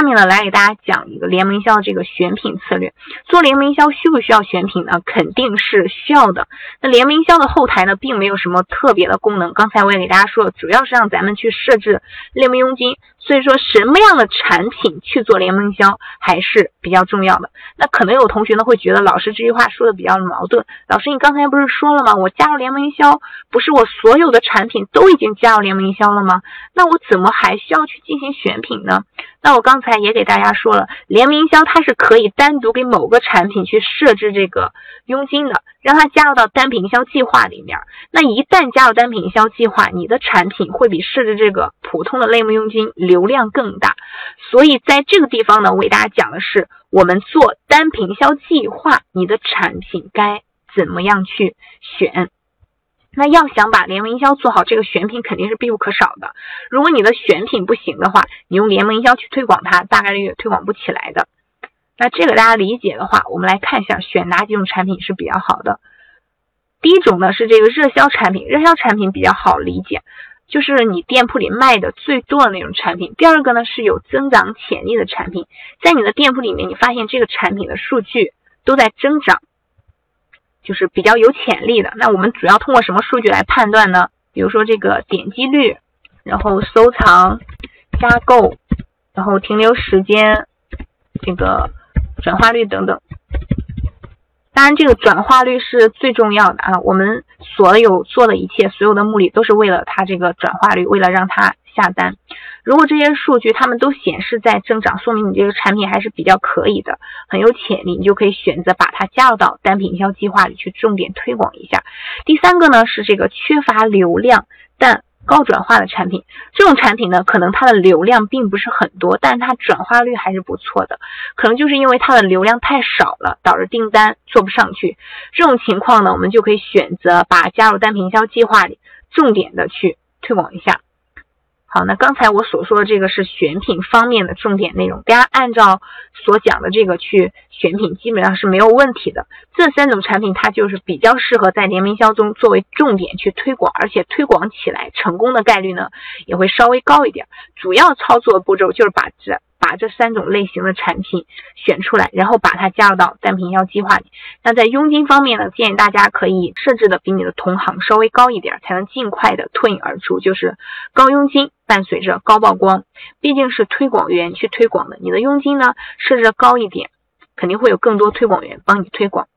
下面呢，来给大家讲一个联盟销这个选品策略。做联盟销需不需要选品呢？肯定是需要的。那联盟销的后台呢，并没有什么特别的功能。刚才我也给大家说了，主要是让咱们去设置联盟佣金。所以说，什么样的产品去做联盟销还是比较重要的。那可能有同学呢会觉得老师这句话说的比较矛盾。老师，你刚才不是说了吗？我加入联盟营销，不是我所有的产品都已经加入联盟营销了吗？那我怎么还需要去进行选品呢？那我刚才也给大家说了，联名营销它是可以单独给某个产品去设置这个佣金的，让它加入到单品营销计划里面。那一旦加入单品营销计划，你的产品会比设置这个普通的类目佣金流量更大。所以在这个地方呢，我给大家讲的是，我们做单品营销计划，你的产品该怎么样去选。那要想把联盟营销做好，这个选品肯定是必不可少的。如果你的选品不行的话，你用联盟营销去推广它，大概率也推广不起来的。那这个大家理解的话，我们来看一下选哪几种产品是比较好的。第一种呢是这个热销产品，热销产品比较好理解，就是你店铺里卖的最多的那种产品。第二个呢是有增长潜力的产品，在你的店铺里面，你发现这个产品的数据都在增长。就是比较有潜力的，那我们主要通过什么数据来判断呢？比如说这个点击率，然后收藏、加购，然后停留时间，这个转化率等等。当然，这个转化率是最重要的啊！我们所有做的一切，所有的目的都是为了它这个转化率，为了让它下单。如果这些数据它们都显示在增长，说明你这个产品还是比较可以的，很有潜力，你就可以选择把它加入到单品营销计划里去，重点推广一下。第三个呢是这个缺乏流量但高转化的产品，这种产品呢可能它的流量并不是很多，但它转化率还是不错的，可能就是因为它的流量太少了，导致订单做不上去。这种情况呢，我们就可以选择把加入单品营销计划里，重点的去推广一下。好，那刚才我所说的这个是选品方面的重点内容，大家按照所讲的这个去选品，基本上是没有问题的。这三种产品它就是比较适合在联名销中作为重点去推广，而且推广起来成功的概率呢也会稍微高一点。主要操作步骤就是把这。把这三种类型的产品选出来，然后把它加入到单品营销计划里。那在佣金方面呢，建议大家可以设置的比你的同行稍微高一点，才能尽快的脱颖而出。就是高佣金伴随着高曝光，毕竟是推广员去推广的，你的佣金呢设置高一点，肯定会有更多推广员帮你推广。